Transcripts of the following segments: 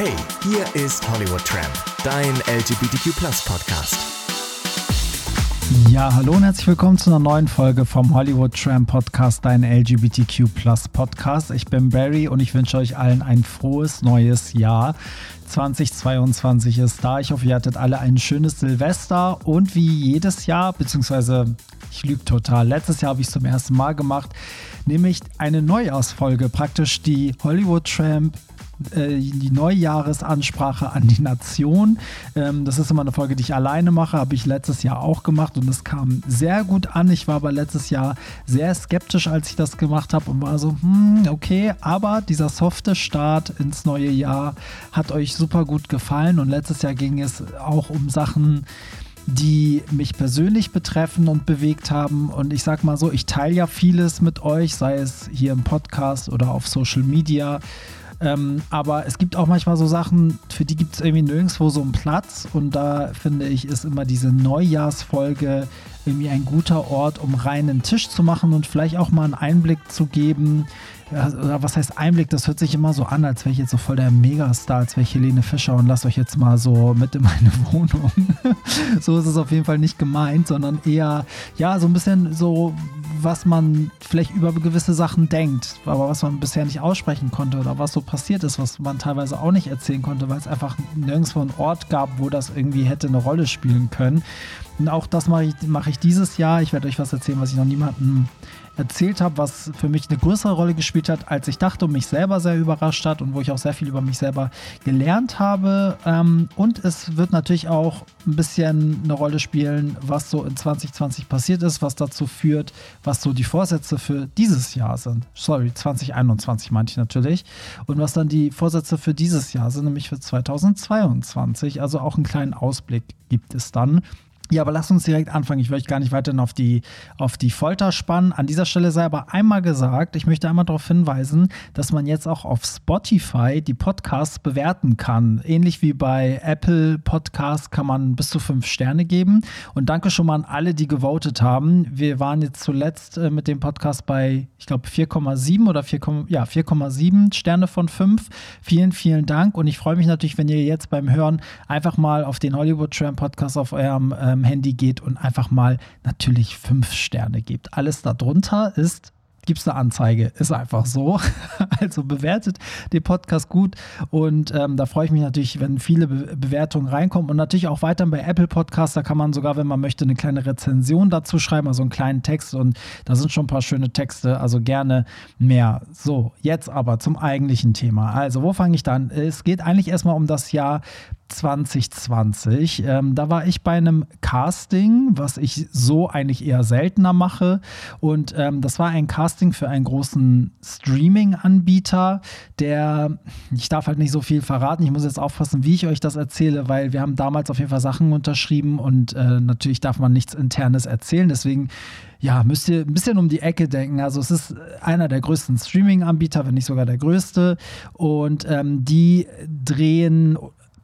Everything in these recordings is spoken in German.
Hey, hier ist Hollywood Tramp, dein LGBTQ Podcast. Ja, hallo und herzlich willkommen zu einer neuen Folge vom Hollywood Tram Podcast, dein LGBTQ Podcast. Ich bin Barry und ich wünsche euch allen ein frohes neues Jahr. 2022 ist da. Ich hoffe, ihr hattet alle ein schönes Silvester und wie jedes Jahr, beziehungsweise ich lüge total, letztes Jahr habe ich es zum ersten Mal gemacht, nämlich eine Neujahrsfolge, praktisch die Hollywood Tramp äh, die Neujahresansprache an die Nation. Ähm, das ist immer eine Folge, die ich alleine mache, habe ich letztes Jahr auch gemacht und es kam sehr gut an. Ich war aber letztes Jahr sehr skeptisch, als ich das gemacht habe und war so, hm, okay, aber dieser softe Start ins neue Jahr hat euch super gut gefallen und letztes Jahr ging es auch um Sachen, die mich persönlich betreffen und bewegt haben. Und ich sag mal so, ich teile ja vieles mit euch, sei es hier im Podcast oder auf Social Media. Ähm, aber es gibt auch manchmal so Sachen, für die gibt es irgendwie nirgendwo so einen Platz. Und da finde ich, ist immer diese Neujahrsfolge irgendwie ein guter Ort, um reinen Tisch zu machen und vielleicht auch mal einen Einblick zu geben. Oder was heißt Einblick? Das hört sich immer so an, als wäre ich jetzt so voll der Megastar, als wäre ich Helene Fischer und lasst euch jetzt mal so mit in meine Wohnung. so ist es auf jeden Fall nicht gemeint, sondern eher, ja, so ein bisschen so, was man vielleicht über gewisse Sachen denkt, aber was man bisher nicht aussprechen konnte oder was so passiert ist, was man teilweise auch nicht erzählen konnte, weil es einfach nirgendwo einen Ort gab, wo das irgendwie hätte eine Rolle spielen können. Und auch das mache ich, mache ich dieses Jahr. Ich werde euch was erzählen, was ich noch niemandem erzählt habe, was für mich eine größere Rolle gespielt hat, als ich dachte und mich selber sehr überrascht hat und wo ich auch sehr viel über mich selber gelernt habe. Ähm, und es wird natürlich auch ein bisschen eine Rolle spielen, was so in 2020 passiert ist, was dazu führt, was so die Vorsätze für dieses Jahr sind. Sorry, 2021 meinte ich natürlich. Und was dann die Vorsätze für dieses Jahr sind, nämlich für 2022. Also auch einen kleinen Ausblick gibt es dann. Ja, aber lasst uns direkt anfangen. Ich möchte gar nicht weiterhin auf die, auf die Folter spannen. An dieser Stelle sei aber einmal gesagt, ich möchte einmal darauf hinweisen, dass man jetzt auch auf Spotify die Podcasts bewerten kann. Ähnlich wie bei Apple Podcasts kann man bis zu fünf Sterne geben. Und danke schon mal an alle, die gewotet haben. Wir waren jetzt zuletzt äh, mit dem Podcast bei, ich glaube, 4,7 oder 4, ja, 4,7 Sterne von fünf. Vielen, vielen Dank. Und ich freue mich natürlich, wenn ihr jetzt beim Hören einfach mal auf den Hollywood Tram Podcast auf eurem ähm, eurem Handy geht und einfach mal natürlich fünf Sterne gebt. Alles darunter ist gibt es eine Anzeige. Ist einfach so. Also bewertet den Podcast gut und ähm, da freue ich mich natürlich, wenn viele Be Bewertungen reinkommen und natürlich auch weiter bei Apple Podcasts. Da kann man sogar, wenn man möchte, eine kleine Rezension dazu schreiben, also einen kleinen Text und da sind schon ein paar schöne Texte, also gerne mehr. So, jetzt aber zum eigentlichen Thema. Also, wo fange ich dann? Es geht eigentlich erstmal um das Jahr 2020. Ähm, da war ich bei einem Casting, was ich so eigentlich eher seltener mache. Und ähm, das war ein Casting für einen großen Streaming-Anbieter, der, ich darf halt nicht so viel verraten, ich muss jetzt aufpassen, wie ich euch das erzähle, weil wir haben damals auf jeden Fall Sachen unterschrieben und äh, natürlich darf man nichts Internes erzählen. Deswegen ja, müsst ihr ein bisschen um die Ecke denken. Also es ist einer der größten Streaming-Anbieter, wenn nicht sogar der größte. Und ähm, die drehen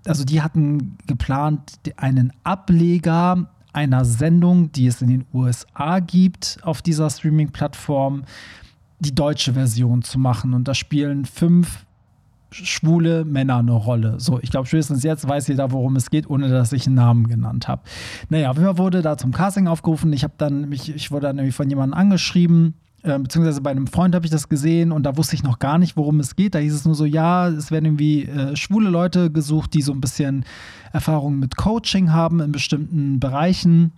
also die hatten geplant, einen Ableger einer Sendung, die es in den USA gibt, auf dieser Streaming-Plattform, die deutsche Version zu machen. Und da spielen fünf schwule Männer eine Rolle. So, ich glaube, spätestens jetzt weiß jeder, worum es geht, ohne dass ich einen Namen genannt habe. Naja, auf wurde da zum Casting aufgerufen. Ich habe dann mich, ich wurde dann nämlich von jemandem angeschrieben, äh, beziehungsweise bei einem Freund habe ich das gesehen und da wusste ich noch gar nicht, worum es geht. Da hieß es nur so, ja, es werden irgendwie äh, schwule Leute gesucht, die so ein bisschen Erfahrung mit Coaching haben in bestimmten Bereichen.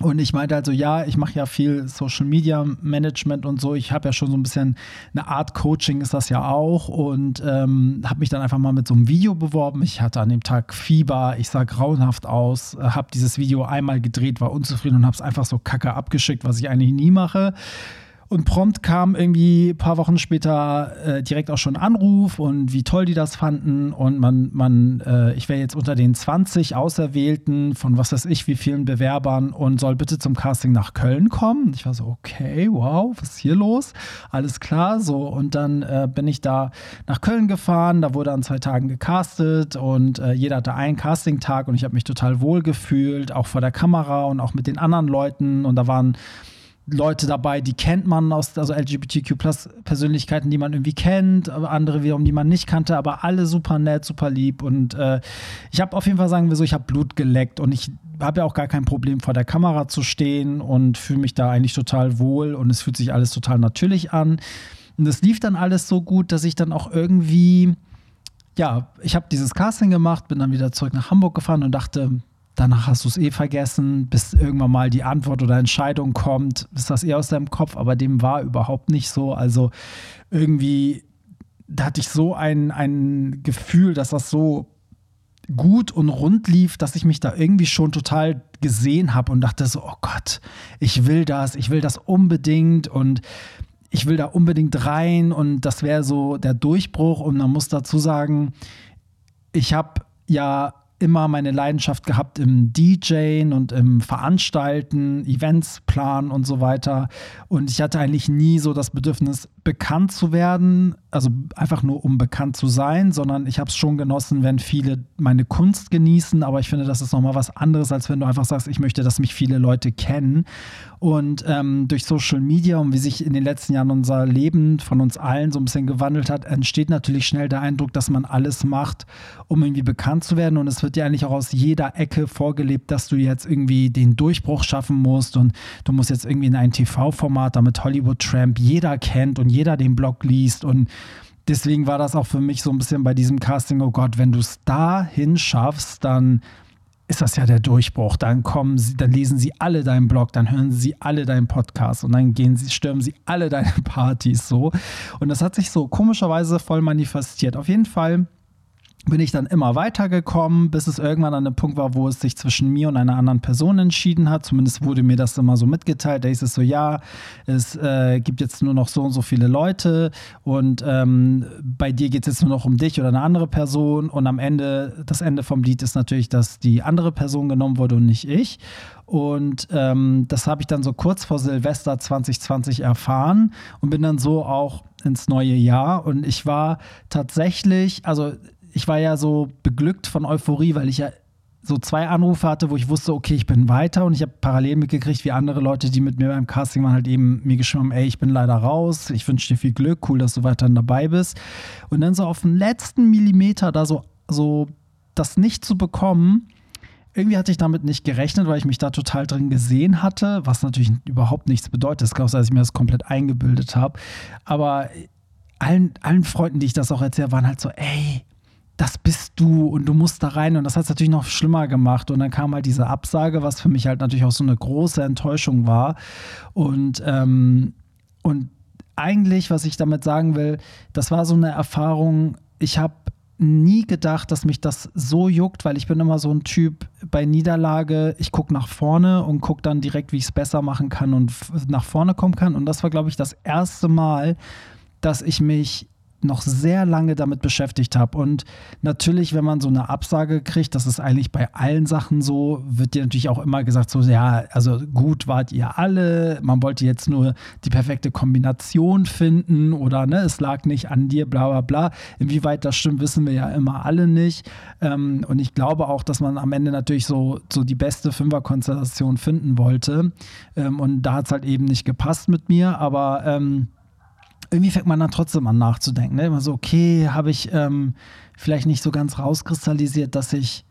Und ich meinte also, ja, ich mache ja viel Social Media Management und so. Ich habe ja schon so ein bisschen eine Art Coaching ist das ja auch und ähm, habe mich dann einfach mal mit so einem Video beworben. Ich hatte an dem Tag Fieber, ich sah grauenhaft aus, habe dieses Video einmal gedreht, war unzufrieden und habe es einfach so kacke abgeschickt, was ich eigentlich nie mache. Und prompt kam irgendwie ein paar Wochen später äh, direkt auch schon ein Anruf und wie toll die das fanden. Und man, man, äh, ich wäre jetzt unter den 20 Auserwählten von was weiß ich, wie vielen Bewerbern und soll bitte zum Casting nach Köln kommen. Und ich war so, okay, wow, was ist hier los? Alles klar, so. Und dann äh, bin ich da nach Köln gefahren. Da wurde an zwei Tagen gecastet und äh, jeder hatte einen Casting-Tag und ich habe mich total wohl gefühlt, auch vor der Kamera und auch mit den anderen Leuten. Und da waren Leute dabei, die kennt man aus, also LGBTQ plus Persönlichkeiten, die man irgendwie kennt, andere wiederum, die man nicht kannte, aber alle super nett, super lieb. Und äh, ich habe auf jeden Fall sagen wir so, ich habe Blut geleckt und ich habe ja auch gar kein Problem vor der Kamera zu stehen und fühle mich da eigentlich total wohl und es fühlt sich alles total natürlich an. Und es lief dann alles so gut, dass ich dann auch irgendwie, ja, ich habe dieses Casting gemacht, bin dann wieder zurück nach Hamburg gefahren und dachte, danach hast du es eh vergessen, bis irgendwann mal die Antwort oder Entscheidung kommt, ist das eh aus deinem Kopf, aber dem war überhaupt nicht so. Also irgendwie, da hatte ich so ein, ein Gefühl, dass das so gut und rund lief, dass ich mich da irgendwie schon total gesehen habe und dachte so, oh Gott, ich will das, ich will das unbedingt und ich will da unbedingt rein und das wäre so der Durchbruch und man muss dazu sagen, ich habe ja immer meine Leidenschaft gehabt im DJen und im Veranstalten, Events planen und so weiter. Und ich hatte eigentlich nie so das Bedürfnis, bekannt zu werden, also einfach nur um bekannt zu sein, sondern ich habe es schon genossen, wenn viele meine Kunst genießen. Aber ich finde, das ist nochmal was anderes, als wenn du einfach sagst, ich möchte, dass mich viele Leute kennen. Und ähm, durch Social Media und wie sich in den letzten Jahren unser Leben von uns allen so ein bisschen gewandelt hat, entsteht natürlich schnell der Eindruck, dass man alles macht, um irgendwie bekannt zu werden. Und es wird dir eigentlich auch aus jeder Ecke vorgelebt, dass du jetzt irgendwie den Durchbruch schaffen musst und du musst jetzt irgendwie in ein TV-Format, damit Hollywood Tramp jeder kennt und jeder den Blog liest und deswegen war das auch für mich so ein bisschen bei diesem Casting, oh Gott, wenn du es dahin schaffst, dann ist das ja der Durchbruch. Dann kommen sie, dann lesen sie alle deinen Blog, dann hören sie alle deinen Podcast und dann gehen sie, stürmen sie alle deine Partys so. Und das hat sich so komischerweise voll manifestiert. Auf jeden Fall bin ich dann immer weitergekommen, bis es irgendwann an einem Punkt war, wo es sich zwischen mir und einer anderen Person entschieden hat. Zumindest wurde mir das immer so mitgeteilt. Da hieß es so, ja, es äh, gibt jetzt nur noch so und so viele Leute und ähm, bei dir geht es jetzt nur noch um dich oder eine andere Person. Und am Ende, das Ende vom Lied ist natürlich, dass die andere Person genommen wurde und nicht ich. Und ähm, das habe ich dann so kurz vor Silvester 2020 erfahren und bin dann so auch ins neue Jahr. Und ich war tatsächlich, also ich war ja so beglückt von Euphorie, weil ich ja so zwei Anrufe hatte, wo ich wusste, okay, ich bin weiter und ich habe parallel mitgekriegt, wie andere Leute, die mit mir beim Casting waren, halt eben mir geschrieben haben, ey, ich bin leider raus, ich wünsche dir viel Glück, cool, dass du weiterhin dabei bist. Und dann so auf den letzten Millimeter da so, so das nicht zu bekommen, irgendwie hatte ich damit nicht gerechnet, weil ich mich da total drin gesehen hatte, was natürlich überhaupt nichts bedeutet. Es kann auch sein, dass ich mir das komplett eingebildet habe. Aber allen, allen Freunden, die ich das auch erzählt waren halt so, ey, das bist du und du musst da rein. Und das hat es natürlich noch schlimmer gemacht. Und dann kam halt diese Absage, was für mich halt natürlich auch so eine große Enttäuschung war. Und, ähm, und eigentlich, was ich damit sagen will, das war so eine Erfahrung, ich habe nie gedacht, dass mich das so juckt, weil ich bin immer so ein Typ bei Niederlage, ich gucke nach vorne und gucke dann direkt, wie ich es besser machen kann und nach vorne kommen kann. Und das war, glaube ich, das erste Mal, dass ich mich noch sehr lange damit beschäftigt habe. Und natürlich, wenn man so eine Absage kriegt, das ist eigentlich bei allen Sachen so, wird dir natürlich auch immer gesagt, so, ja, also gut wart ihr alle, man wollte jetzt nur die perfekte Kombination finden oder ne, es lag nicht an dir, bla bla bla. Inwieweit das stimmt, wissen wir ja immer alle nicht. Ähm, und ich glaube auch, dass man am Ende natürlich so, so die beste Fünferkonstellation finden wollte. Ähm, und da hat es halt eben nicht gepasst mit mir, aber ähm, irgendwie fängt man dann trotzdem an nachzudenken. Ne? Immer so, okay, habe ich ähm, vielleicht nicht so ganz rauskristallisiert, dass ich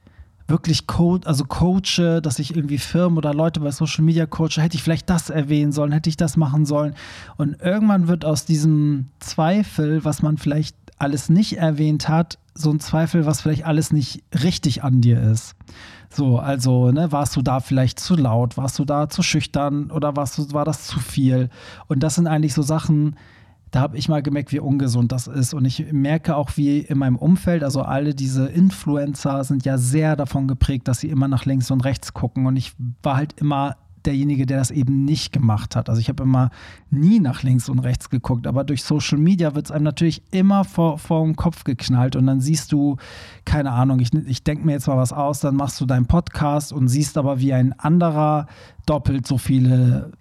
wirklich coach, also coache, dass ich irgendwie Firmen oder Leute bei Social Media coache, hätte ich vielleicht das erwähnen sollen, hätte ich das machen sollen. Und irgendwann wird aus diesem Zweifel, was man vielleicht alles nicht erwähnt hat, so ein Zweifel, was vielleicht alles nicht richtig an dir ist. So, also, ne, warst du da vielleicht zu laut, warst du da zu schüchtern oder warst du, war das zu viel? Und das sind eigentlich so Sachen, da habe ich mal gemerkt, wie ungesund das ist. Und ich merke auch, wie in meinem Umfeld, also alle diese Influencer sind ja sehr davon geprägt, dass sie immer nach links und rechts gucken. Und ich war halt immer derjenige, der das eben nicht gemacht hat. Also ich habe immer nie nach links und rechts geguckt, aber durch Social Media wird es einem natürlich immer vor, vor den Kopf geknallt und dann siehst du, keine Ahnung, ich, ich denke mir jetzt mal was aus, dann machst du deinen Podcast und siehst aber, wie ein anderer doppelt so viele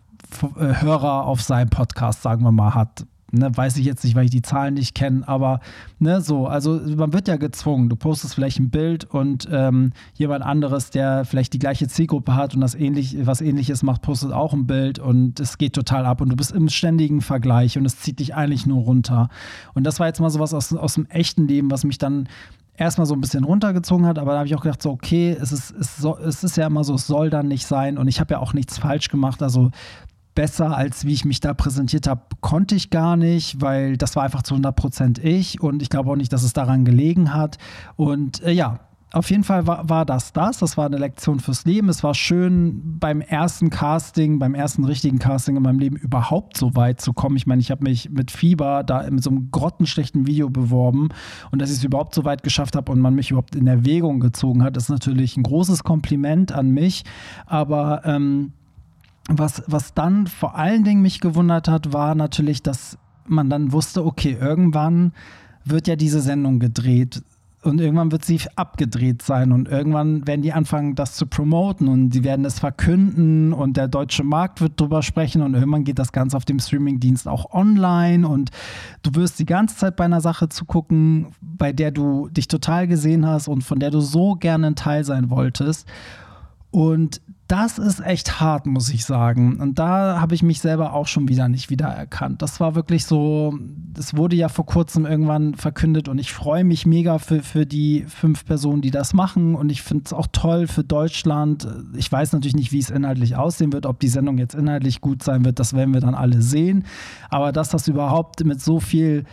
äh, Hörer auf seinem Podcast, sagen wir mal, hat ne, weiß ich jetzt nicht, weil ich die Zahlen nicht kenne, aber ne, so, also man wird ja gezwungen. Du postest vielleicht ein Bild und ähm, jemand anderes, der vielleicht die gleiche Zielgruppe hat und das ähnlich, was ähnliches macht, postet auch ein Bild und es geht total ab und du bist im ständigen Vergleich und es zieht dich eigentlich nur runter. Und das war jetzt mal sowas aus, aus dem echten Leben, was mich dann erstmal so ein bisschen runtergezogen hat, aber da habe ich auch gedacht, so, okay, es ist, es, so, es ist ja immer so, es soll dann nicht sein und ich habe ja auch nichts falsch gemacht. Also besser, als wie ich mich da präsentiert habe, konnte ich gar nicht, weil das war einfach zu 100 Prozent ich und ich glaube auch nicht, dass es daran gelegen hat. Und äh, ja, auf jeden Fall war, war, das das. Das war eine Lektion fürs Leben. Es war schön, beim ersten Casting, beim ersten richtigen Casting in meinem Leben überhaupt so weit zu kommen. Ich meine, ich habe mich mit Fieber da in so einem grottenschlechten Video beworben und dass ich es überhaupt so weit geschafft habe und man mich überhaupt in Erwägung gezogen hat, ist natürlich ein großes Kompliment an mich. Aber ähm, was, was dann vor allen Dingen mich gewundert hat, war natürlich, dass man dann wusste, okay, irgendwann wird ja diese Sendung gedreht und irgendwann wird sie abgedreht sein und irgendwann werden die anfangen, das zu promoten und die werden es verkünden und der deutsche Markt wird drüber sprechen und irgendwann geht das Ganze auf dem Streamingdienst auch online und du wirst die ganze Zeit bei einer Sache zugucken, bei der du dich total gesehen hast und von der du so gerne ein Teil sein wolltest. Und das ist echt hart, muss ich sagen. Und da habe ich mich selber auch schon wieder nicht wiedererkannt. Das war wirklich so, das wurde ja vor kurzem irgendwann verkündet und ich freue mich mega für, für die fünf Personen, die das machen. Und ich finde es auch toll für Deutschland. Ich weiß natürlich nicht, wie es inhaltlich aussehen wird, ob die Sendung jetzt inhaltlich gut sein wird, das werden wir dann alle sehen. Aber dass das überhaupt mit so viel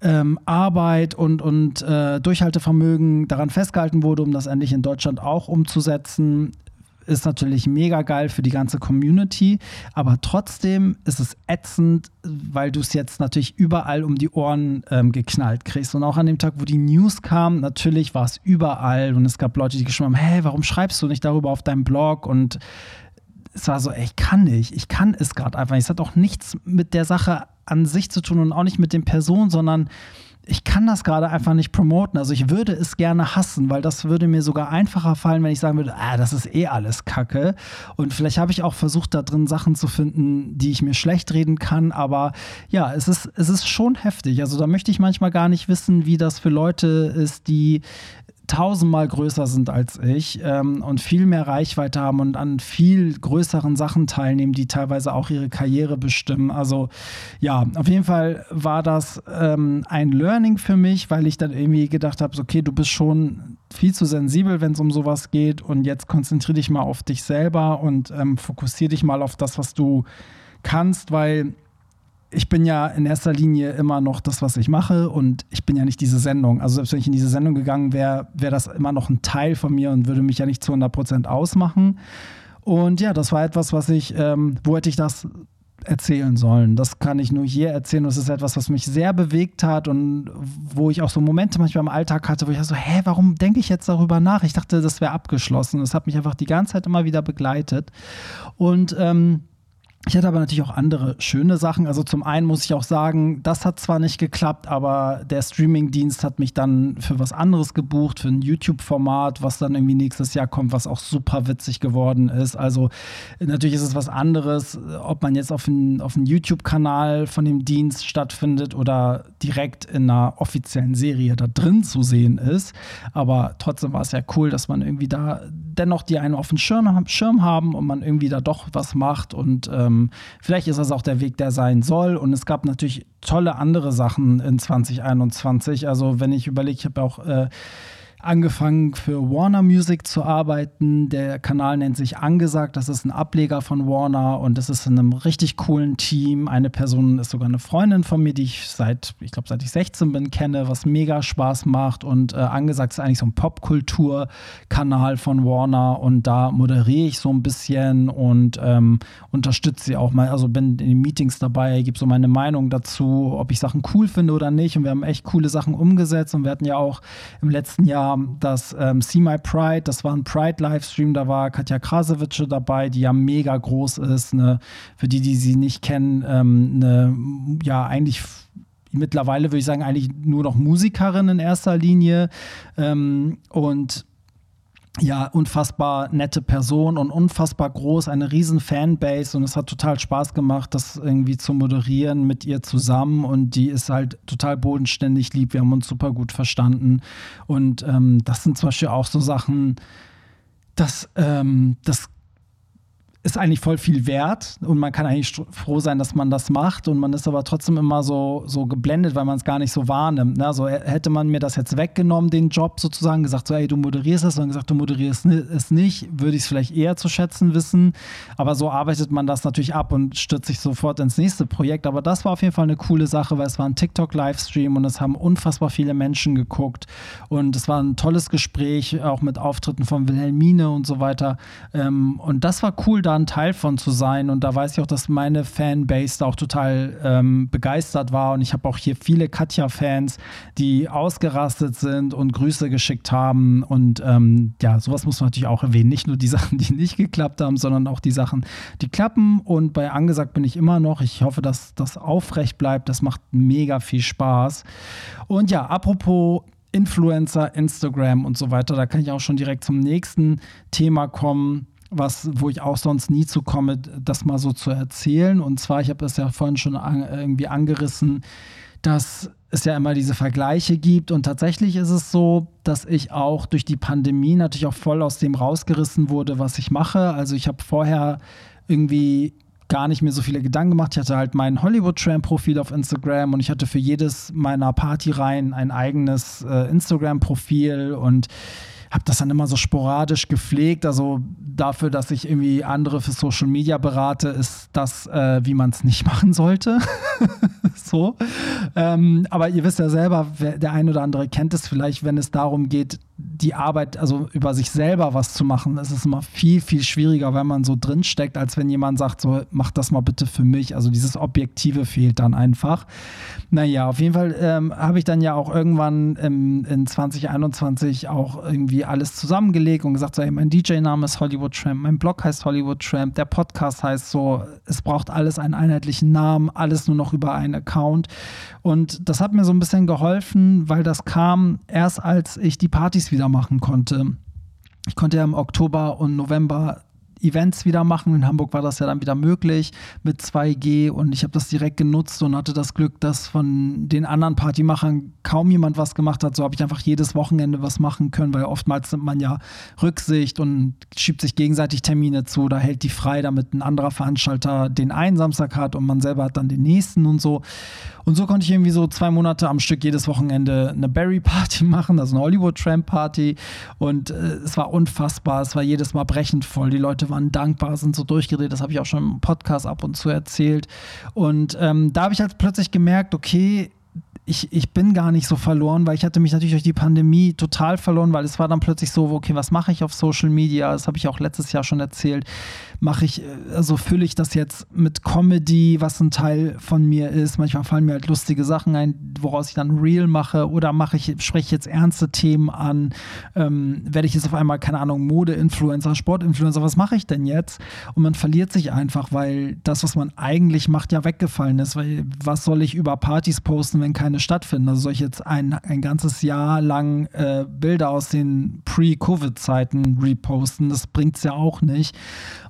ähm, Arbeit und, und äh, Durchhaltevermögen daran festgehalten wurde, um das endlich in Deutschland auch umzusetzen, ist natürlich mega geil für die ganze Community, aber trotzdem ist es ätzend, weil du es jetzt natürlich überall um die Ohren ähm, geknallt kriegst. Und auch an dem Tag, wo die News kam, natürlich war es überall und es gab Leute, die geschrieben haben, hey, warum schreibst du nicht darüber auf deinem Blog? Und es war so, ey, ich kann nicht, ich kann es gerade einfach nicht. Es hat auch nichts mit der Sache an sich zu tun und auch nicht mit den Personen, sondern ich kann das gerade einfach nicht promoten. Also ich würde es gerne hassen, weil das würde mir sogar einfacher fallen, wenn ich sagen würde, ah, das ist eh alles Kacke. Und vielleicht habe ich auch versucht, da drin Sachen zu finden, die ich mir schlecht reden kann. Aber ja, es ist, es ist schon heftig. Also da möchte ich manchmal gar nicht wissen, wie das für Leute ist, die tausendmal größer sind als ich ähm, und viel mehr Reichweite haben und an viel größeren Sachen teilnehmen, die teilweise auch ihre Karriere bestimmen. Also ja, auf jeden Fall war das ähm, ein Learning für mich, weil ich dann irgendwie gedacht habe, okay, du bist schon viel zu sensibel, wenn es um sowas geht und jetzt konzentriere dich mal auf dich selber und ähm, fokussiere dich mal auf das, was du kannst, weil ich bin ja in erster Linie immer noch das, was ich mache und ich bin ja nicht diese Sendung. Also selbst wenn ich in diese Sendung gegangen wäre, wäre das immer noch ein Teil von mir und würde mich ja nicht zu 100 Prozent ausmachen. Und ja, das war etwas, was ich, ähm, wo hätte ich das erzählen sollen? Das kann ich nur hier erzählen. Es ist etwas, was mich sehr bewegt hat und wo ich auch so Momente manchmal im Alltag hatte, wo ich so, hä, warum denke ich jetzt darüber nach? Ich dachte, das wäre abgeschlossen. Es hat mich einfach die ganze Zeit immer wieder begleitet. Und ähm, ich hatte aber natürlich auch andere schöne Sachen. Also zum einen muss ich auch sagen, das hat zwar nicht geklappt, aber der Streamingdienst hat mich dann für was anderes gebucht, für ein YouTube-Format, was dann irgendwie nächstes Jahr kommt, was auch super witzig geworden ist. Also natürlich ist es was anderes, ob man jetzt auf einem auf YouTube-Kanal von dem Dienst stattfindet oder direkt in einer offiziellen Serie da drin zu sehen ist. Aber trotzdem war es ja cool, dass man irgendwie da dennoch die einen auf dem Schirm, Schirm haben und man irgendwie da doch was macht und ähm, vielleicht ist das auch der Weg, der sein soll. Und es gab natürlich tolle andere Sachen in 2021. Also wenn ich überlege, ich habe auch äh, angefangen für Warner Music zu arbeiten. Der Kanal nennt sich Angesagt. Das ist ein Ableger von Warner und das ist in einem richtig coolen Team. Eine Person ist sogar eine Freundin von mir, die ich seit, ich glaube, seit ich 16 bin, kenne, was mega Spaß macht. Und äh, Angesagt ist eigentlich so ein Popkultur-Kanal von Warner und da moderiere ich so ein bisschen und ähm, unterstütze sie auch mal. Also bin in den Meetings dabei, gebe so meine Meinung dazu, ob ich Sachen cool finde oder nicht. Und wir haben echt coole Sachen umgesetzt und wir hatten ja auch im letzten Jahr das ähm, See My Pride, das war ein Pride-Livestream, da war Katja Krasowitsche dabei, die ja mega groß ist. Ne? Für die, die sie nicht kennen, ähm, eine, ja, eigentlich mittlerweile würde ich sagen, eigentlich nur noch Musikerin in erster Linie. Ähm, und ja, unfassbar nette Person und unfassbar groß, eine riesen Fanbase und es hat total Spaß gemacht, das irgendwie zu moderieren mit ihr zusammen und die ist halt total bodenständig lieb, wir haben uns super gut verstanden und ähm, das sind zum Beispiel auch so Sachen, das, ähm, das ist eigentlich voll viel wert und man kann eigentlich froh sein, dass man das macht und man ist aber trotzdem immer so, so geblendet, weil man es gar nicht so wahrnimmt. Ne? Also hätte man mir das jetzt weggenommen, den Job sozusagen, gesagt, so, ey, du moderierst es und gesagt, du moderierst es nicht, würde ich es vielleicht eher zu schätzen wissen. Aber so arbeitet man das natürlich ab und stürzt sich sofort ins nächste Projekt. Aber das war auf jeden Fall eine coole Sache, weil es war ein TikTok-Livestream und es haben unfassbar viele Menschen geguckt und es war ein tolles Gespräch, auch mit Auftritten von Wilhelmine und so weiter. Ähm, und das war cool, da ein Teil von zu sein. Und da weiß ich auch, dass meine Fanbase da auch total ähm, begeistert war. Und ich habe auch hier viele Katja-Fans, die ausgerastet sind und Grüße geschickt haben. Und ähm, ja, sowas muss man natürlich auch erwähnen. Nicht nur die Sachen, die nicht geklappt haben, sondern auch die Sachen, die klappen. Und bei Angesagt bin ich immer noch. Ich hoffe, dass das aufrecht bleibt. Das macht mega viel Spaß. Und ja, apropos Influencer, Instagram und so weiter. Da kann ich auch schon direkt zum nächsten Thema kommen was, wo ich auch sonst nie zu komme, das mal so zu erzählen. Und zwar, ich habe es ja vorhin schon an, irgendwie angerissen, dass es ja immer diese Vergleiche gibt. Und tatsächlich ist es so, dass ich auch durch die Pandemie natürlich auch voll aus dem rausgerissen wurde, was ich mache. Also ich habe vorher irgendwie gar nicht mehr so viele Gedanken gemacht. Ich hatte halt mein Hollywood-Tram-Profil auf Instagram und ich hatte für jedes meiner Partyreihen ein eigenes äh, Instagram-Profil und habe das dann immer so sporadisch gepflegt. Also dafür, dass ich irgendwie andere für Social Media berate, ist das, äh, wie man es nicht machen sollte. so. Ähm, aber ihr wisst ja selber, der ein oder andere kennt es vielleicht, wenn es darum geht, die Arbeit, also über sich selber was zu machen, ist es immer viel, viel schwieriger, wenn man so drinsteckt, als wenn jemand sagt, so, mach das mal bitte für mich. Also dieses Objektive fehlt dann einfach. Naja, auf jeden Fall ähm, habe ich dann ja auch irgendwann im, in 2021 auch irgendwie alles zusammengelegt und gesagt, so, hey, mein DJ-Name ist Hollywood Tramp, mein Blog heißt Hollywood Tramp, der Podcast heißt so, es braucht alles einen einheitlichen Namen, alles nur noch über einen Account. Und das hat mir so ein bisschen geholfen, weil das kam erst als ich die Partys wieder machen konnte. Ich konnte ja im Oktober und November Events wieder machen. In Hamburg war das ja dann wieder möglich mit 2G und ich habe das direkt genutzt und hatte das Glück, dass von den anderen Partymachern kaum jemand was gemacht hat. So habe ich einfach jedes Wochenende was machen können, weil oftmals nimmt man ja Rücksicht und schiebt sich gegenseitig Termine zu oder hält die frei, damit ein anderer Veranstalter den einen Samstag hat und man selber hat dann den nächsten und so. Und so konnte ich irgendwie so zwei Monate am Stück jedes Wochenende eine Berry Party machen, also eine Hollywood Tramp Party. Und äh, es war unfassbar. Es war jedes Mal brechend voll. Die Leute waren dankbar, sind so durchgedreht. Das habe ich auch schon im Podcast ab und zu erzählt. Und ähm, da habe ich halt plötzlich gemerkt, okay, ich, ich bin gar nicht so verloren, weil ich hatte mich natürlich durch die Pandemie total verloren, weil es war dann plötzlich so, okay, was mache ich auf Social Media? Das habe ich auch letztes Jahr schon erzählt. Mache ich, also fülle ich das jetzt mit Comedy, was ein Teil von mir ist. Manchmal fallen mir halt lustige Sachen ein, woraus ich dann Real mache oder mache ich, spreche ich jetzt ernste Themen an. Ähm, werde ich jetzt auf einmal, keine Ahnung, Mode-Influencer, Sport-Influencer, was mache ich denn jetzt? Und man verliert sich einfach, weil das, was man eigentlich macht, ja weggefallen ist. Weil was soll ich über Partys posten, wenn keine stattfinden. Also soll ich jetzt ein, ein ganzes Jahr lang äh, Bilder aus den Pre-Covid-Zeiten reposten? Das bringt es ja auch nicht.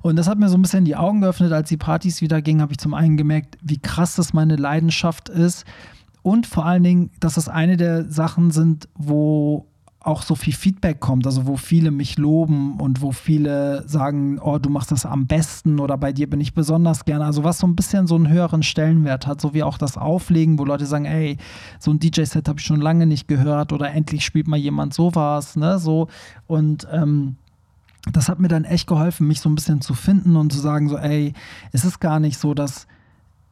Und das hat mir so ein bisschen die Augen geöffnet, als die Partys wieder gingen, habe ich zum einen gemerkt, wie krass das meine Leidenschaft ist. Und vor allen Dingen, dass das eine der Sachen sind, wo auch so viel Feedback kommt, also wo viele mich loben und wo viele sagen, oh, du machst das am besten oder bei dir bin ich besonders gerne. Also was so ein bisschen so einen höheren Stellenwert hat, so wie auch das Auflegen, wo Leute sagen, ey, so ein DJ-Set habe ich schon lange nicht gehört oder endlich spielt mal jemand sowas, ne, so und ähm, das hat mir dann echt geholfen, mich so ein bisschen zu finden und zu sagen, so, ey, es ist gar nicht so, dass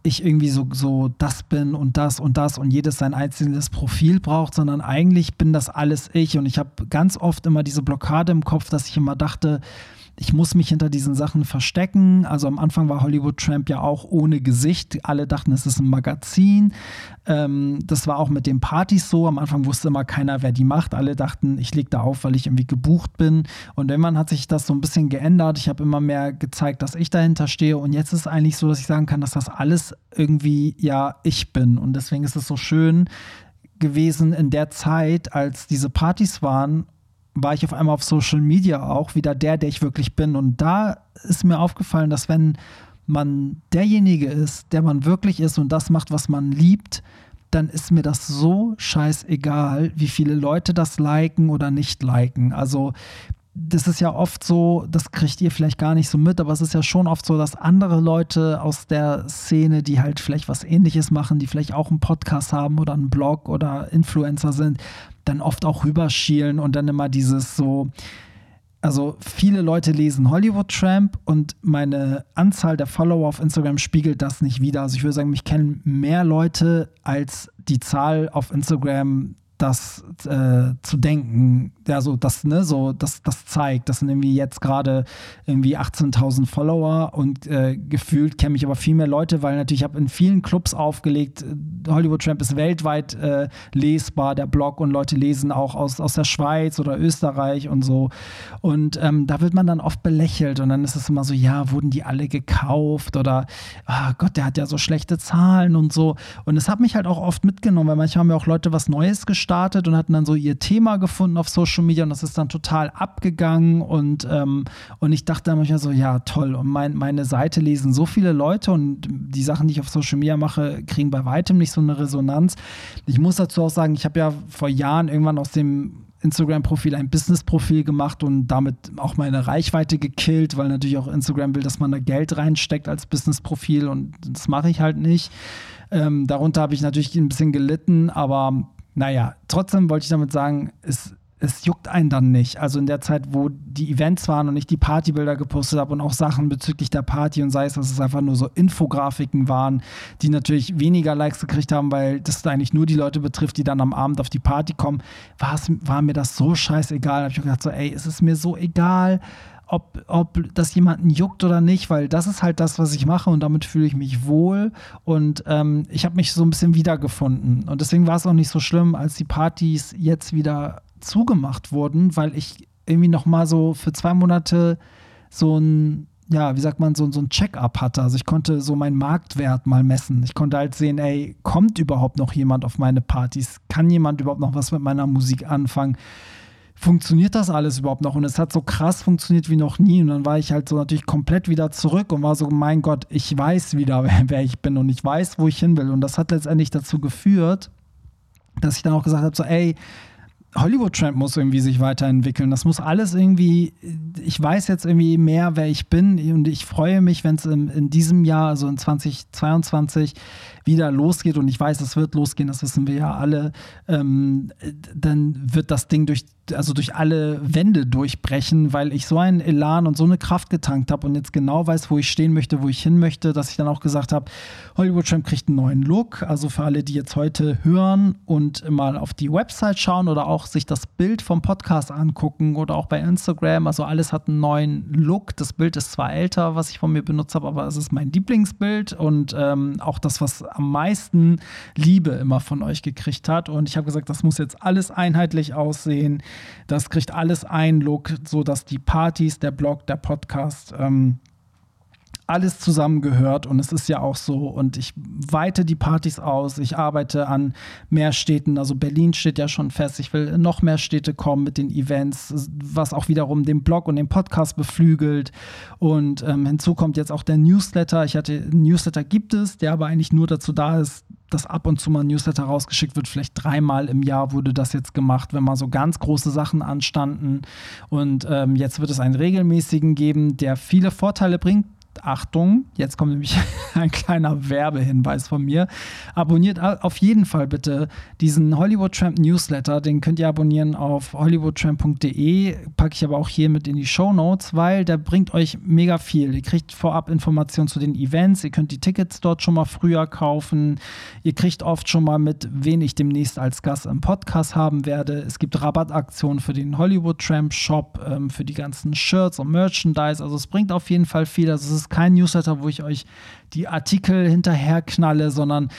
ich irgendwie so, so das bin und das und das und jedes sein einzelnes Profil braucht, sondern eigentlich bin das alles ich. Und ich habe ganz oft immer diese Blockade im Kopf, dass ich immer dachte, ich muss mich hinter diesen Sachen verstecken. Also am Anfang war Hollywood Tramp ja auch ohne Gesicht. Alle dachten, es ist ein Magazin. Ähm, das war auch mit den Partys so. Am Anfang wusste immer keiner, wer die macht. Alle dachten, ich lege da auf, weil ich irgendwie gebucht bin. Und irgendwann hat sich das so ein bisschen geändert. Ich habe immer mehr gezeigt, dass ich dahinter stehe. Und jetzt ist es eigentlich so, dass ich sagen kann, dass das alles irgendwie ja ich bin. Und deswegen ist es so schön gewesen in der Zeit, als diese Partys waren war ich auf einmal auf Social Media auch wieder der, der ich wirklich bin. Und da ist mir aufgefallen, dass wenn man derjenige ist, der man wirklich ist und das macht, was man liebt, dann ist mir das so scheißegal, wie viele Leute das liken oder nicht liken. Also das ist ja oft so, das kriegt ihr vielleicht gar nicht so mit, aber es ist ja schon oft so, dass andere Leute aus der Szene, die halt vielleicht was ähnliches machen, die vielleicht auch einen Podcast haben oder einen Blog oder Influencer sind, dann oft auch rüberschielen und dann immer dieses so, also viele Leute lesen Hollywood Tramp und meine Anzahl der Follower auf Instagram spiegelt das nicht wieder. Also ich würde sagen, mich kennen mehr Leute als die Zahl auf Instagram das äh, zu denken, ja, so das, ne, so das, das zeigt. Das sind irgendwie jetzt gerade irgendwie 18.000 Follower und äh, gefühlt kenne ich aber viel mehr Leute, weil natürlich ich habe in vielen Clubs aufgelegt. Hollywood Tramp ist weltweit äh, lesbar, der Blog und Leute lesen auch aus, aus der Schweiz oder Österreich und so. Und ähm, da wird man dann oft belächelt und dann ist es immer so, ja, wurden die alle gekauft oder oh Gott, der hat ja so schlechte Zahlen und so. Und es hat mich halt auch oft mitgenommen, weil manchmal haben ja auch Leute was Neues gestartet und hatten dann so ihr Thema gefunden auf Social Media und das ist dann total abgegangen und, ähm, und ich dachte dann manchmal so, ja toll und mein, meine Seite lesen so viele Leute und die Sachen, die ich auf Social Media mache, kriegen bei weitem nicht so eine Resonanz. Ich muss dazu auch sagen, ich habe ja vor Jahren irgendwann aus dem Instagram-Profil ein Business-Profil gemacht und damit auch meine Reichweite gekillt, weil natürlich auch Instagram will, dass man da Geld reinsteckt als Business-Profil und das mache ich halt nicht. Ähm, darunter habe ich natürlich ein bisschen gelitten, aber naja, trotzdem wollte ich damit sagen, es, es juckt einen dann nicht. Also in der Zeit, wo die Events waren und ich die Partybilder gepostet habe und auch Sachen bezüglich der Party und sei es, dass es einfach nur so Infografiken waren, die natürlich weniger Likes gekriegt haben, weil das eigentlich nur die Leute betrifft, die dann am Abend auf die Party kommen, war mir das so scheißegal. Da habe ich gedacht, so, ey, es ist mir so egal, ob, ob das jemanden juckt oder nicht, weil das ist halt das, was ich mache und damit fühle ich mich wohl und ähm, ich habe mich so ein bisschen wiedergefunden und deswegen war es auch nicht so schlimm, als die Partys jetzt wieder zugemacht wurden, weil ich irgendwie noch mal so für zwei Monate so ein ja, wie sagt man, so, so ein Check-up hatte. Also ich konnte so meinen Marktwert mal messen. Ich konnte halt sehen, ey, kommt überhaupt noch jemand auf meine Partys? Kann jemand überhaupt noch was mit meiner Musik anfangen? funktioniert das alles überhaupt noch? Und es hat so krass funktioniert wie noch nie. Und dann war ich halt so natürlich komplett wieder zurück und war so, mein Gott, ich weiß wieder, wer ich bin und ich weiß, wo ich hin will. Und das hat letztendlich dazu geführt, dass ich dann auch gesagt habe, so, ey, Hollywood Tramp muss irgendwie sich weiterentwickeln. Das muss alles irgendwie, ich weiß jetzt irgendwie mehr, wer ich bin und ich freue mich, wenn es in, in, diesem Jahr, also in 2022, wieder losgeht und ich weiß, es wird losgehen, das wissen wir ja alle, ähm, dann wird das Ding durch, also durch alle Wände durchbrechen, weil ich so einen Elan und so eine Kraft getankt habe und jetzt genau weiß, wo ich stehen möchte, wo ich hin möchte, dass ich dann auch gesagt habe, Hollywood Tramp kriegt einen neuen Look. Also für alle, die jetzt heute hören und mal auf die Website schauen oder auch sich das Bild vom Podcast angucken oder auch bei Instagram, also alles hat einen neuen Look. Das Bild ist zwar älter, was ich von mir benutzt habe, aber es ist mein Lieblingsbild und ähm, auch das, was am meisten Liebe immer von euch gekriegt hat. Und ich habe gesagt, das muss jetzt alles einheitlich aussehen. Das kriegt alles einen Look, sodass die Partys, der Blog, der Podcast ähm, alles zusammengehört und es ist ja auch so. Und ich weite die Partys aus. Ich arbeite an mehr Städten. Also Berlin steht ja schon fest. Ich will noch mehr Städte kommen mit den Events, was auch wiederum den Blog und den Podcast beflügelt. Und ähm, hinzu kommt jetzt auch der Newsletter. Ich hatte Newsletter gibt es, der aber eigentlich nur dazu da ist, dass ab und zu mal ein Newsletter rausgeschickt wird. Vielleicht dreimal im Jahr wurde das jetzt gemacht, wenn mal so ganz große Sachen anstanden. Und ähm, jetzt wird es einen regelmäßigen geben, der viele Vorteile bringt Achtung, jetzt kommt nämlich ein kleiner Werbehinweis von mir. Abonniert auf jeden Fall bitte diesen Hollywood Tramp Newsletter. Den könnt ihr abonnieren auf hollywoodtramp.de. Packe ich aber auch hier mit in die Show Notes, weil der bringt euch mega viel. Ihr kriegt vorab Informationen zu den Events. Ihr könnt die Tickets dort schon mal früher kaufen. Ihr kriegt oft schon mal mit, wen ich demnächst als Gast im Podcast haben werde. Es gibt Rabattaktionen für den Hollywood Tramp Shop, ähm, für die ganzen Shirts und Merchandise. Also es bringt auf jeden Fall viel. Also es ist kein Newsletter, wo ich euch die Artikel hinterher knalle, sondern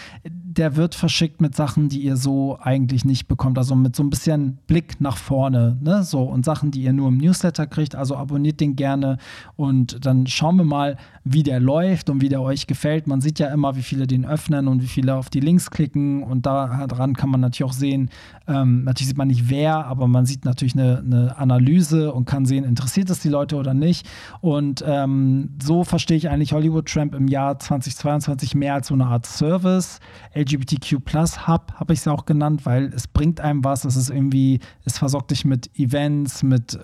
der wird verschickt mit Sachen, die ihr so eigentlich nicht bekommt. Also mit so ein bisschen Blick nach vorne, ne? So und Sachen, die ihr nur im Newsletter kriegt. Also abonniert den gerne und dann schauen wir mal, wie der läuft und wie der euch gefällt. Man sieht ja immer, wie viele den öffnen und wie viele auf die Links klicken und daran kann man natürlich auch sehen, ähm, natürlich sieht man nicht wer, aber man sieht natürlich eine, eine Analyse und kann sehen, interessiert es die Leute oder nicht. Und ähm, so verstehe ich eigentlich Hollywood Tramp im Jahr 2022 mehr als so eine Art Service. LGBTQ Plus Hub habe ich es ja auch genannt, weil es bringt einem was. Es ist irgendwie, es versorgt dich mit Events, mit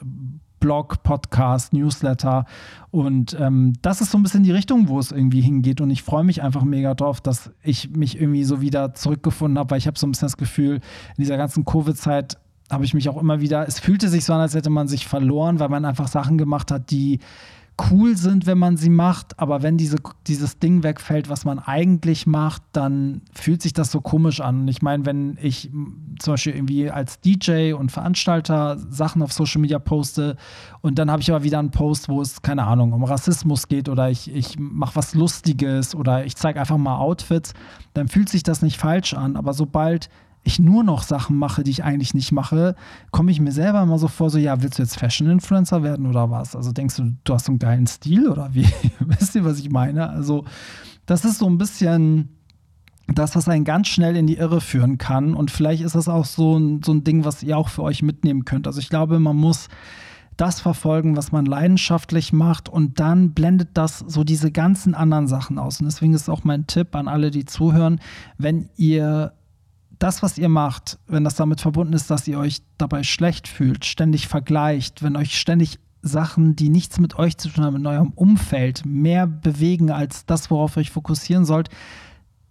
Blog, Podcast, Newsletter. Und ähm, das ist so ein bisschen die Richtung, wo es irgendwie hingeht. Und ich freue mich einfach mega drauf, dass ich mich irgendwie so wieder zurückgefunden habe, weil ich habe so ein bisschen das Gefühl, in dieser ganzen Covid-Zeit habe ich mich auch immer wieder, es fühlte sich so an, als hätte man sich verloren, weil man einfach Sachen gemacht hat, die cool sind, wenn man sie macht, aber wenn diese, dieses Ding wegfällt, was man eigentlich macht, dann fühlt sich das so komisch an. Und ich meine, wenn ich zum Beispiel irgendwie als DJ und Veranstalter Sachen auf Social Media poste und dann habe ich aber wieder einen Post, wo es, keine Ahnung, um Rassismus geht oder ich, ich mache was Lustiges oder ich zeige einfach mal Outfits, dann fühlt sich das nicht falsch an. Aber sobald ich nur noch Sachen mache, die ich eigentlich nicht mache, komme ich mir selber immer so vor, so, ja, willst du jetzt Fashion-Influencer werden oder was? Also denkst du, du hast so einen geilen Stil oder wie? Wisst ihr, was ich meine? Also das ist so ein bisschen das, was einen ganz schnell in die Irre führen kann. Und vielleicht ist das auch so ein, so ein Ding, was ihr auch für euch mitnehmen könnt. Also ich glaube, man muss das verfolgen, was man leidenschaftlich macht und dann blendet das so diese ganzen anderen Sachen aus. Und deswegen ist auch mein Tipp an alle, die zuhören, wenn ihr das, was ihr macht, wenn das damit verbunden ist, dass ihr euch dabei schlecht fühlt, ständig vergleicht, wenn euch ständig Sachen, die nichts mit euch zu tun haben, in eurem Umfeld mehr bewegen als das, worauf ihr euch fokussieren sollt,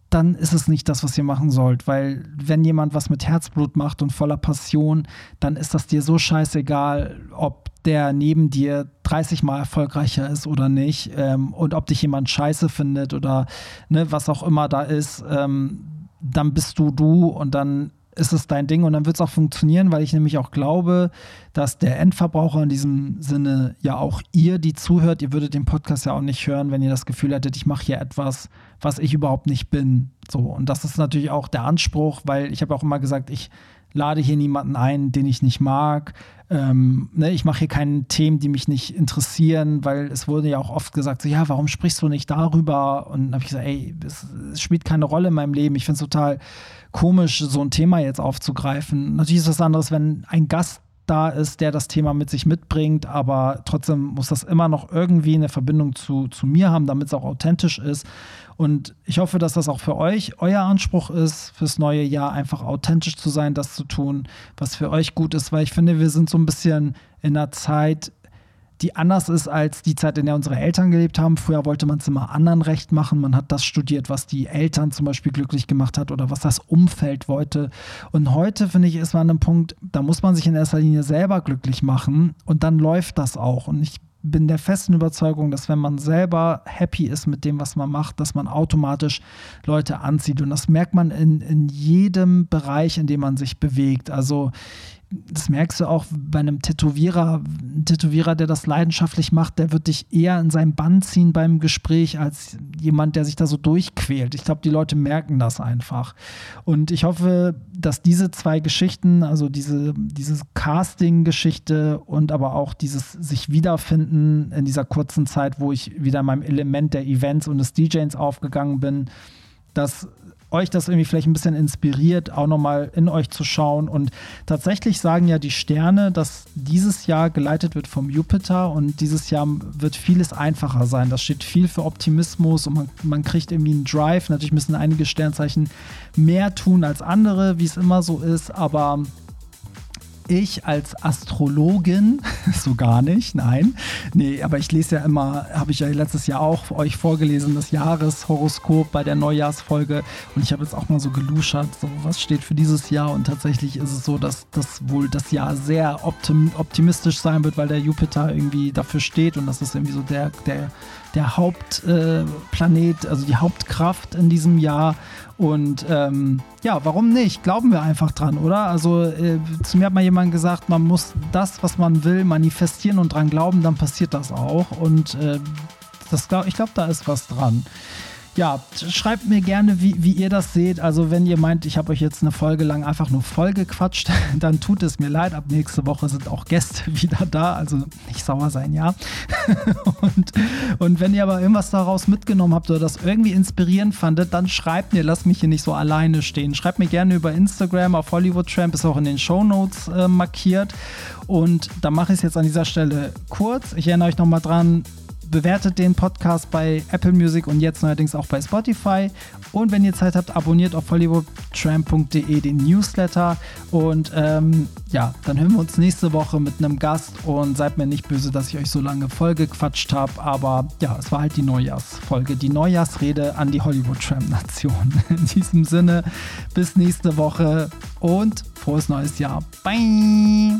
dann ist es nicht das, was ihr machen sollt. Weil wenn jemand was mit Herzblut macht und voller Passion, dann ist das dir so scheißegal, ob der neben dir 30 Mal erfolgreicher ist oder nicht ähm, und ob dich jemand scheiße findet oder ne, was auch immer da ist. Ähm, dann bist du du und dann ist es dein Ding und dann wird es auch funktionieren, weil ich nämlich auch glaube, dass der Endverbraucher in diesem Sinne ja auch ihr, die zuhört, ihr würdet den Podcast ja auch nicht hören, wenn ihr das Gefühl hättet, ich mache hier etwas, was ich überhaupt nicht bin. So und das ist natürlich auch der Anspruch, weil ich habe auch immer gesagt, ich lade hier niemanden ein, den ich nicht mag. Ähm, ne, ich mache hier keine Themen, die mich nicht interessieren, weil es wurde ja auch oft gesagt, so, ja, warum sprichst du nicht darüber? Und dann habe ich gesagt, ey, es, es, spielt keine Rolle in meinem Leben. Ich finde es total komisch, so ein Thema jetzt aufzugreifen. Natürlich ist was anderes, wenn ein Gast da ist, der das Thema mit sich mitbringt, aber trotzdem muss das immer noch irgendwie eine Verbindung zu, zu mir haben, damit es auch authentisch ist. Und ich hoffe, dass das auch für euch euer Anspruch ist, fürs neue Jahr einfach authentisch zu sein, das zu tun, was für euch gut ist, weil ich finde, wir sind so ein bisschen in einer Zeit, die anders ist als die Zeit, in der unsere Eltern gelebt haben. Früher wollte man es immer anderen recht machen. Man hat das studiert, was die Eltern zum Beispiel glücklich gemacht hat oder was das Umfeld wollte. Und heute, finde ich, ist man an einem Punkt, da muss man sich in erster Linie selber glücklich machen und dann läuft das auch. Und ich bin der festen Überzeugung, dass wenn man selber happy ist mit dem, was man macht, dass man automatisch Leute anzieht. Und das merkt man in, in jedem Bereich, in dem man sich bewegt. Also das merkst du auch bei einem Tätowierer. Ein Tätowierer, der das leidenschaftlich macht, der wird dich eher in sein Band ziehen beim Gespräch als jemand, der sich da so durchquält. Ich glaube, die Leute merken das einfach. Und ich hoffe, dass diese zwei Geschichten, also diese, diese Casting-Geschichte und aber auch dieses sich wiederfinden in dieser kurzen Zeit, wo ich wieder in meinem Element der Events und des DJs aufgegangen bin, dass euch das irgendwie vielleicht ein bisschen inspiriert, auch nochmal in euch zu schauen. Und tatsächlich sagen ja die Sterne, dass dieses Jahr geleitet wird vom Jupiter und dieses Jahr wird vieles einfacher sein. Das steht viel für Optimismus und man, man kriegt irgendwie einen Drive. Natürlich müssen einige Sternzeichen mehr tun als andere, wie es immer so ist, aber ich als Astrologin, so gar nicht, nein. Nee, aber ich lese ja immer, habe ich ja letztes Jahr auch euch vorgelesen, das Jahreshoroskop bei der Neujahrsfolge. Und ich habe jetzt auch mal so geluschert, so was steht für dieses Jahr. Und tatsächlich ist es so, dass das wohl das Jahr sehr optim optimistisch sein wird, weil der Jupiter irgendwie dafür steht. Und das ist irgendwie so der, der, der Hauptplanet, äh, also die Hauptkraft in diesem Jahr. Und ähm, ja, warum nicht? Glauben wir einfach dran, oder? Also äh, zu mir hat mal jemand gesagt, man muss das, was man will, manifestieren und dran glauben, dann passiert das auch. Und äh, das, ich glaube, da ist was dran. Ja, schreibt mir gerne, wie, wie ihr das seht. Also wenn ihr meint, ich habe euch jetzt eine Folge lang einfach nur voll gequatscht, dann tut es mir leid. Ab nächste Woche sind auch Gäste wieder da. Also nicht sauer sein, ja. und, und wenn ihr aber irgendwas daraus mitgenommen habt oder das irgendwie inspirierend fandet, dann schreibt mir, lasst mich hier nicht so alleine stehen. Schreibt mir gerne über Instagram auf Hollywood Tramp, ist auch in den Show Notes äh, markiert. Und da mache ich es jetzt an dieser Stelle kurz. Ich erinnere euch nochmal dran, bewertet den Podcast bei Apple Music und jetzt neuerdings auch bei Spotify. Und wenn ihr Zeit habt, abonniert auf hollywoodtram.de den Newsletter. Und ähm, ja, dann hören wir uns nächste Woche mit einem Gast. Und seid mir nicht böse, dass ich euch so lange vollgequatscht habe. Aber ja, es war halt die Neujahrsfolge, die Neujahrsrede an die Hollywood Tram Nation. In diesem Sinne, bis nächste Woche und frohes neues Jahr. Bye!